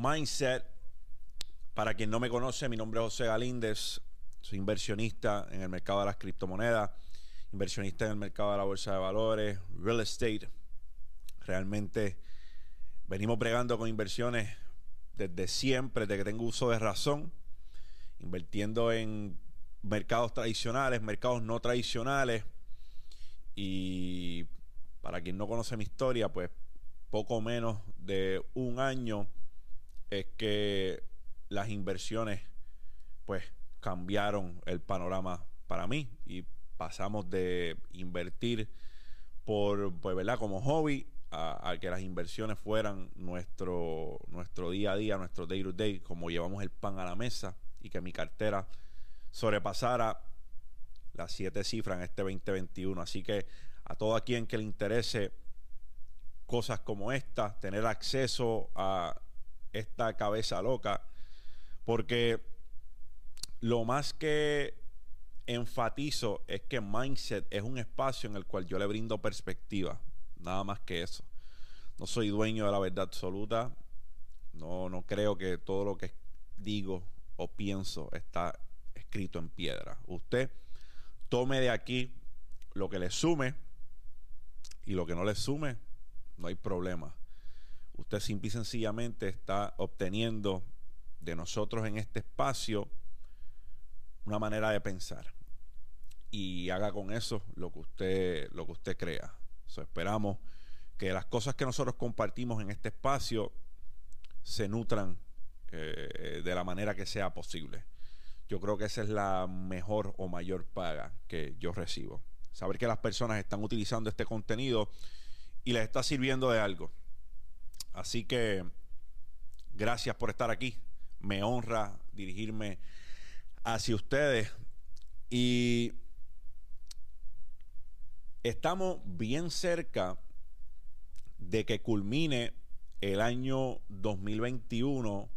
Mindset. Para quien no me conoce, mi nombre es José Galíndez. Soy inversionista en el mercado de las criptomonedas, inversionista en el mercado de la bolsa de valores, real estate. Realmente venimos bregando con inversiones desde siempre, desde que tengo uso de razón, invirtiendo en mercados tradicionales, mercados no tradicionales. Y para quien no conoce mi historia, pues poco menos de un año es que las inversiones pues cambiaron el panorama para mí y pasamos de invertir por pues verdad como hobby a, que las inversiones fueran nuestro nuestro día a día nuestro day to day como llevamos el pan a la mesa y que mi cartera sobrepasara las siete cifras en este 2021 así que a todo quien que le interese cosas como esta tener acceso a esta cabeza loca, porque lo más que enfatizo es que Mindset es un espacio en el cual yo le brindo perspectiva, nada más que eso. No soy dueño de la verdad absoluta, no, no creo que todo lo que digo o pienso está escrito en piedra. Usted tome de aquí lo que le sume y lo que no le sume, no hay problema usted simple y sencillamente está obteniendo de nosotros en este espacio una manera de pensar y haga con eso lo que usted lo que usted crea. esperamos que las cosas que nosotros compartimos en este espacio se nutran eh, de la manera que sea posible. Yo creo que esa es la mejor o mayor paga que yo recibo. Saber que las personas están utilizando este contenido y les está sirviendo de algo. Así que gracias por estar aquí. Me honra dirigirme hacia ustedes. Y estamos bien cerca de que culmine el año 2021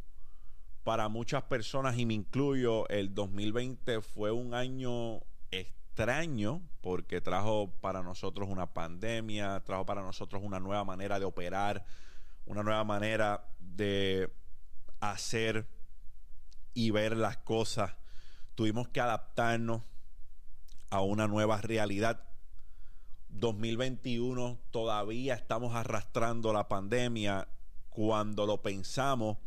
para muchas personas y me incluyo, el 2020 fue un año extraño porque trajo para nosotros una pandemia, trajo para nosotros una nueva manera de operar, una nueva manera de hacer y ver las cosas. Tuvimos que adaptarnos a una nueva realidad. 2021 todavía estamos arrastrando la pandemia. Cuando lo pensamos,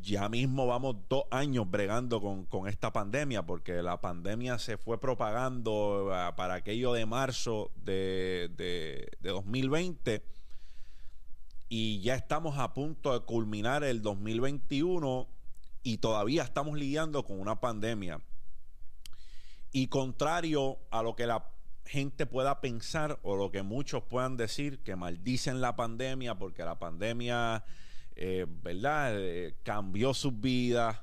ya mismo vamos dos años bregando con, esta pandemia, porque la pandemia se fue propagando eh, para aquello de marzo de, de, de 2020 y ya estamos a punto de culminar el 2021 y todavía estamos lidiando con una pandemia. Y contrario a lo que la gente pueda pensar o lo que muchos puedan decir, que maldicen la pandemia porque la pandemia, eh, ¿verdad?, eh, cambió sus vidas.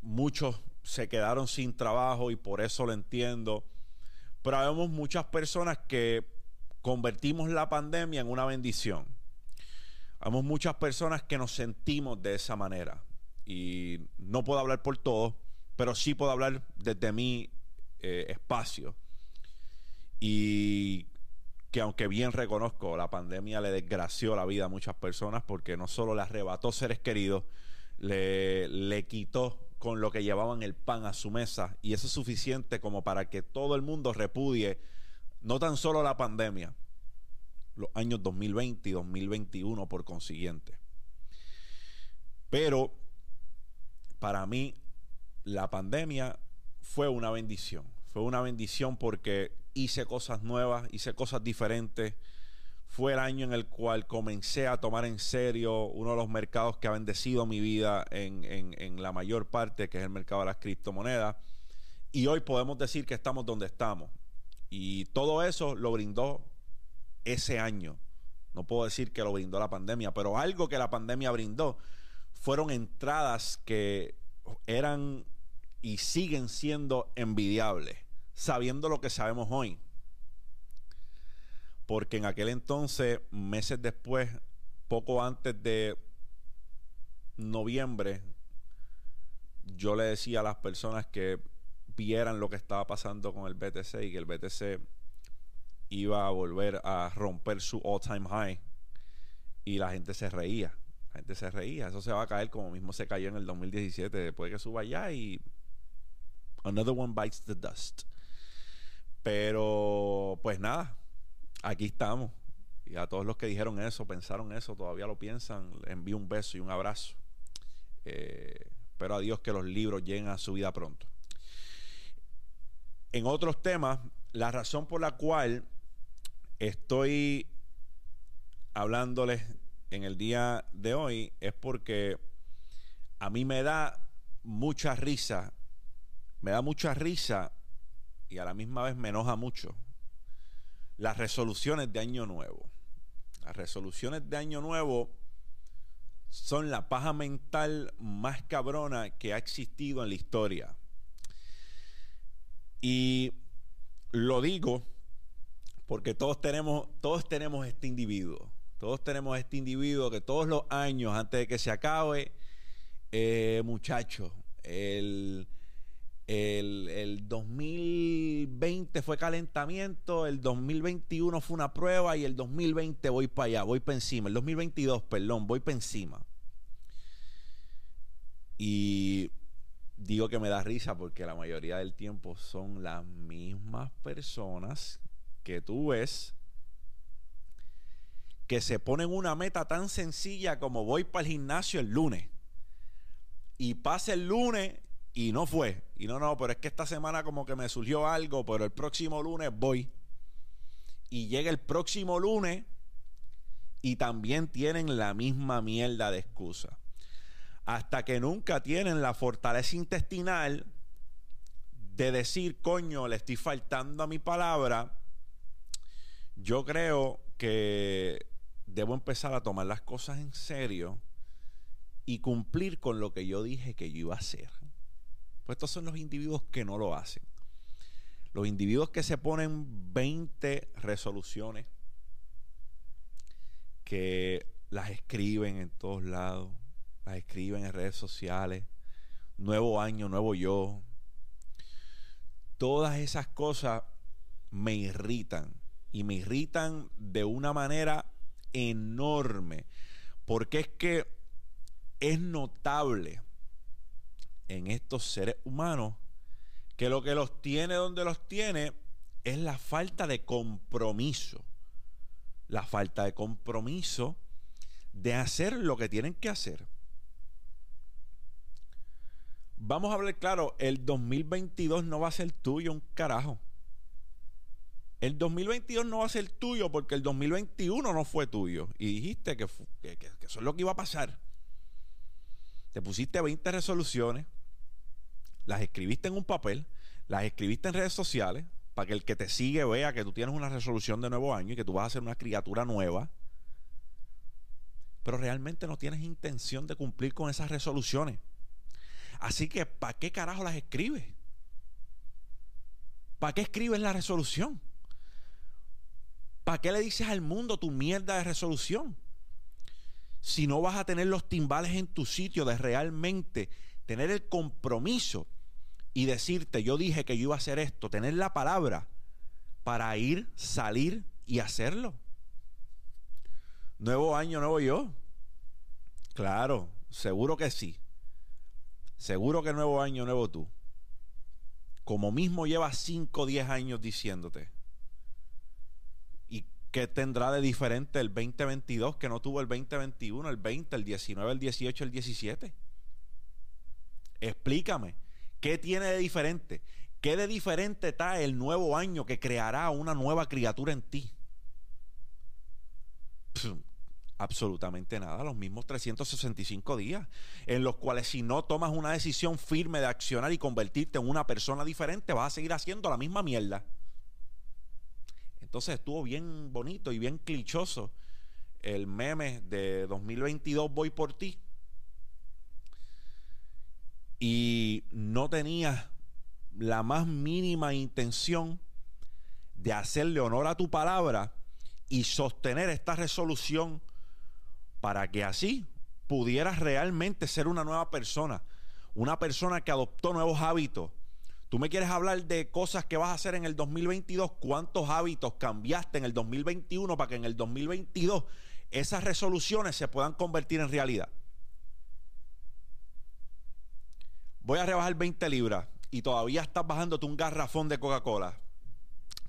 Muchos se quedaron sin trabajo y por eso lo entiendo. Pero vemos muchas personas que convertimos la pandemia en una bendición. Hay muchas personas que nos sentimos de esa manera. Y no puedo hablar por todos, pero sí puedo hablar desde mi eh, espacio. Y que aunque bien reconozco, la pandemia le desgració la vida a muchas personas porque no solo le arrebató seres queridos, le, le quitó con lo que llevaban el pan a su mesa. Y eso es suficiente como para que todo el mundo repudie no tan solo la pandemia, los años 2020 y 2021 por consiguiente. Pero para mí la pandemia fue una bendición. Fue una bendición porque hice cosas nuevas, hice cosas diferentes. Fue el año en el cual comencé a tomar en serio uno de los mercados que ha bendecido mi vida en, en la mayor parte, que es el mercado de las criptomonedas. Y hoy podemos decir que estamos donde estamos. Y todo eso lo brindó ese año. No puedo decir que lo brindó la pandemia, pero algo que la pandemia brindó fueron entradas que eran y siguen siendo envidiables, sabiendo lo que sabemos hoy. Porque en aquel entonces, meses después, poco antes de noviembre, yo le decía a las personas que vieran lo que estaba pasando con el BTC y que el BTC iba a volver a romper su all-time high y la gente se reía. La gente se reía. Eso se va a caer como mismo se cayó en el 2017. Después de que suba ya y. Another one bites the dust. Pero, pues nada. Aquí estamos. Y a todos los que dijeron eso, pensaron eso, todavía lo piensan, les envío un beso y un abrazo. Eh, espero a Dios que los libros lleguen a su vida pronto. En otros temas, la razón por la cual estoy hablándoles en el día de hoy es porque a mí me da mucha risa, me da mucha risa y a la misma vez me enoja mucho las resoluciones de Año Nuevo. Las resoluciones de Año Nuevo son la paja mental más cabrona que ha existido en la historia. Y lo digo porque todos tenemos, todos tenemos este individuo. Todos tenemos este individuo que todos los años, antes de que se acabe, eh, muchacho, el el, 2020 fue calentamiento, el 2021 fue una prueba y el 2020 voy para allá, voy para encima. El 2022, perdón, voy para encima. Y digo que me da risa porque la mayoría del tiempo son las mismas personas que tú ves que se ponen una meta tan sencilla como voy para el gimnasio el lunes. Y pasa el lunes y no fue. Y no, no, pero es que esta semana como que me surgió algo, pero el próximo lunes voy. Y llega el próximo lunes y también tienen la misma mierda de excusa. Hasta que nunca tienen la fortaleza intestinal de decir, coño, le estoy faltando a mi palabra. Yo creo que debo empezar a tomar las cosas en serio y cumplir con lo que yo dije que yo iba a hacer. Pues estos son los individuos que no lo hacen. Los individuos que se ponen 20 resoluciones, que las escriben en todos lados, las escriben en redes sociales, nuevo año, nuevo yo. Todas esas cosas me irritan y me irritan de una manera enorme, porque es que es notable en estos seres humanos que lo que los tiene donde los tiene es la falta de compromiso. La falta de compromiso de hacer lo que tienen que hacer. Vamos a hablar claro, el 2022 no va a ser tuyo un carajo. El 2022 no va a ser tuyo porque el 2021 no fue tuyo. Y dijiste que, que eso es lo que iba a pasar. Te pusiste 20 resoluciones las escribiste en un papel, las escribiste en redes sociales, para que el que te sigue vea que tú tienes una resolución de nuevo año y que tú vas a ser una criatura nueva, pero realmente no tienes intención de cumplir con esas resoluciones. Así que, ¿para qué carajo las escribes? ¿Para qué escribes la resolución? ¿Para qué le dices al mundo tu mierda de resolución? Si no vas a tener los timbales en tu sitio de realmente tener el compromiso y decirte, yo dije que yo iba a hacer esto, tener la palabra para ir, salir y hacerlo. Nuevo año, nuevo yo. Claro, seguro que sí. Seguro que nuevo año, nuevo tú. Como mismo lleva 5 o 10 años diciéndote. ¿Y qué tendrá de diferente el 2022 que no tuvo el 2021, el 20, el 19, el 18, el 17? Explícame, ¿qué tiene de diferente? ¿Qué de diferente está el nuevo año que creará una nueva criatura en ti? absolutamente nada, los mismos 365 días, en los cuales si no tomas una decisión firme de accionar y convertirte en una persona diferente, vas a seguir haciendo la misma mierda. Entonces estuvo bien bonito y bien clichoso el meme de 2022 voy por ti y no tenía la más mínima intención de hacerle honor a tu palabra y sostener esta resolución para que así pudieras realmente ser una nueva persona, una persona que adoptó nuevos hábitos. Tú me quieres hablar de cosas que vas a hacer en el 2022, cuántos hábitos cambiaste en el 2021 para que en el 2022 esas resoluciones se puedan convertir en realidad. Voy a rebajar 20 libras y todavía estás bajándote un garrafón de Coca-Cola.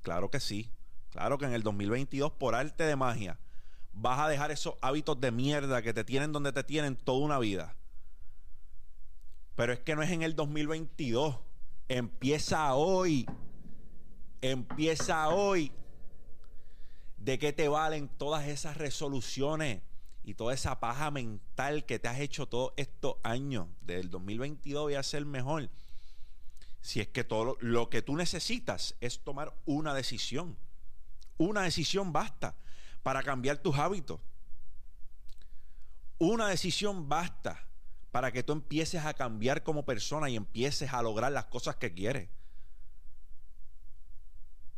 Claro que sí. Claro que en el 2022, por arte de magia, vas a dejar esos hábitos de mierda que te tienen donde te tienen toda una vida. Pero es que no es en el 2022. Empieza hoy. Empieza hoy. ¿De qué te valen todas esas resoluciones y toda esa paja mental que te has hecho todos estos años? Del 2022 voy a ser mejor. Si es que todo lo que tú necesitas es tomar una decisión. Una decisión basta para cambiar tus hábitos. Una decisión basta para que tú empieces a cambiar como persona y empieces a lograr las cosas que quieres.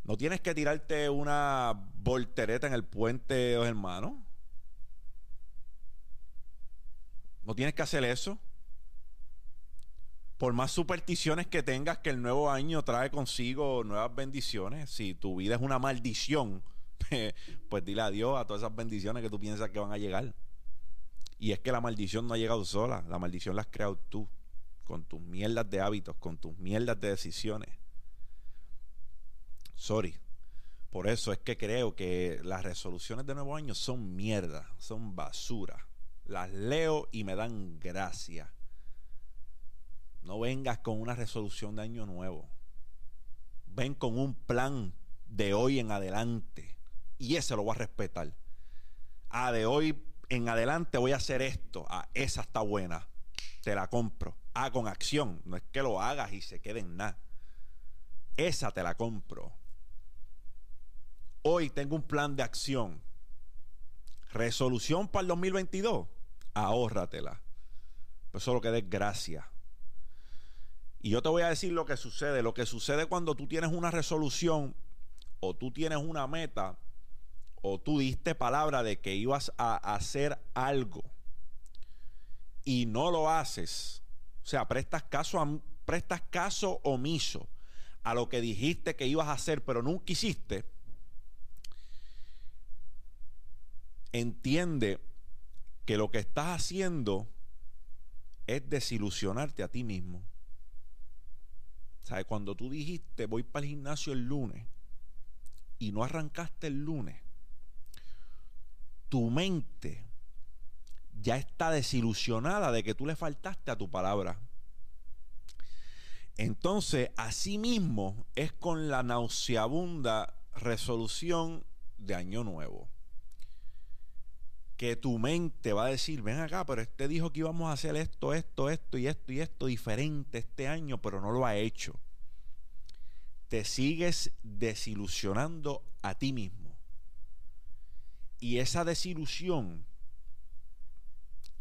No tienes que tirarte una voltereta en el puente de los hermanos. No tienes que hacer eso. Por más supersticiones que tengas que el nuevo año trae consigo nuevas bendiciones, si tu vida es una maldición, pues dile adiós a todas esas bendiciones que tú piensas que van a llegar. Y es que la maldición no ha llegado sola, la maldición la has creado tú, con tus mierdas de hábitos, con tus mierdas de decisiones. Sorry. Por eso es que creo que las resoluciones de nuevo año son mierda, son basura. Las leo y me dan gracia. No vengas con una resolución de año nuevo. Ven con un plan de hoy en adelante. Y ese lo voy a respetar. Ah, de hoy en adelante voy a hacer esto. Ah, esa está buena. Te la compro. Ah, con acción. No es que lo hagas y se quede en nada. Esa te la compro. Hoy tengo un plan de acción. Resolución para el 2022. Ahórratela. Pues solo que desgracia. Y yo te voy a decir lo que sucede. Lo que sucede cuando tú tienes una resolución o tú tienes una meta o tú diste palabra de que ibas a hacer algo y no lo haces. O sea, prestas caso, prestas caso omiso a lo que dijiste que ibas a hacer, pero nunca hiciste. Entiende que lo que estás haciendo es desilusionarte a ti mismo. ¿Sabes? Cuando tú dijiste voy para el gimnasio el lunes y no arrancaste el lunes, tu mente ya está desilusionada de que tú le faltaste a tu palabra. Entonces, así mismo es con la nauseabunda resolución de Año Nuevo. Que tu mente va a decir, ven acá, pero este dijo que íbamos a hacer esto, esto, esto y esto y esto diferente este año, pero no lo ha hecho. Te sigues desilusionando a ti mismo. Y esa desilusión,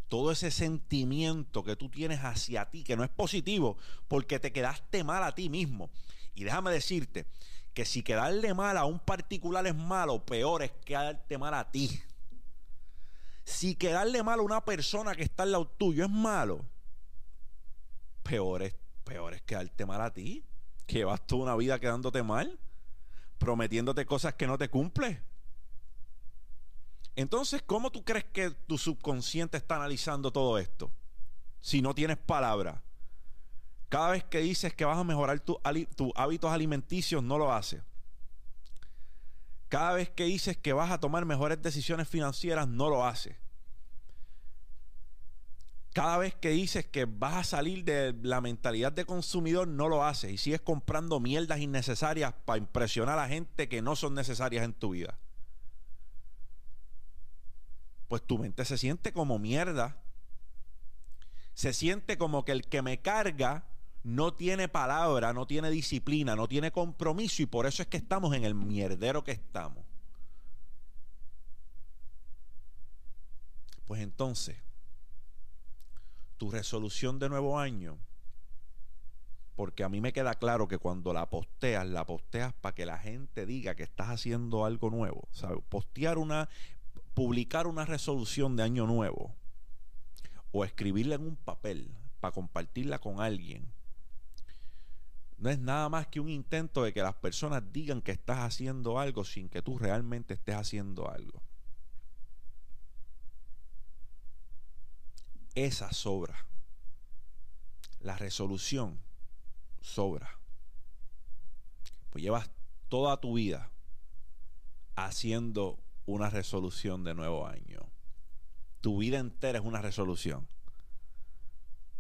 todo ese sentimiento que tú tienes hacia ti, que no es positivo, porque te quedaste mal a ti mismo. Y déjame decirte que si quedarle mal a un particular es malo, peor es quedarte mal a ti. Si quedarle mal a una persona que está al lado tuyo es malo, peor es, peor es quedarte mal a ti. Que vas tú una vida quedándote mal, prometiéndote cosas que no te cumples. Entonces, ¿cómo tú crees que tu subconsciente está analizando todo esto? Si no tienes palabra. Cada vez que dices que vas a mejorar tus hábitos alimenticios, no lo haces. Cada vez que dices que vas a tomar mejores decisiones financieras, no lo haces. Cada vez que dices que vas a salir de la mentalidad de consumidor, no lo haces. Y sigues comprando mierdas innecesarias para impresionar a gente que no son necesarias en tu vida pues tu mente se siente como mierda. Se siente como que el que me carga no tiene palabra, no tiene disciplina, no tiene compromiso y por eso es que estamos en el mierdero que estamos. Pues entonces, tu resolución de nuevo año, porque a mí me queda claro que cuando la posteas, la posteas para que la gente diga que estás haciendo algo nuevo. ¿sabes? Postear una publicar una resolución de año nuevo o escribirla en un papel para compartirla con alguien, no es nada más que un intento de que las personas digan que estás haciendo algo sin que tú realmente estés haciendo algo. esa sobra. La resolución sobra. Pues llevas toda tu vida haciendo una resolución de nuevo año. Tu vida entera es una resolución.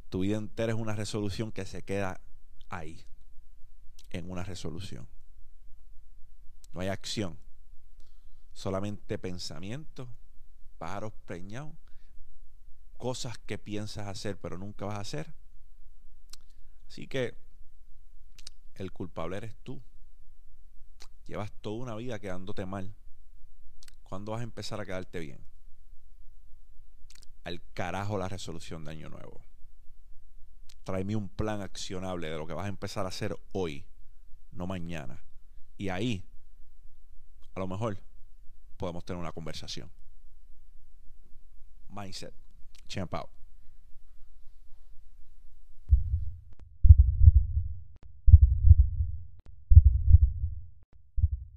Tu vida entera es una resolución que se queda ahí, en una resolución. No hay acción, solamente pensamiento, pájaros preñados, cosas que piensas hacer pero nunca vas a hacer. Así que el culpable eres tú. Llevas toda una vida quedándote mal. ¿Cuándo vas a empezar a quedarte bien? al carajo la resolución de año nuevo. Tráeme un plan accionable de lo que vas a empezar a hacer hoy, no mañana. Y ahí, a lo mejor, podemos tener una conversación. Mindset. Champ out.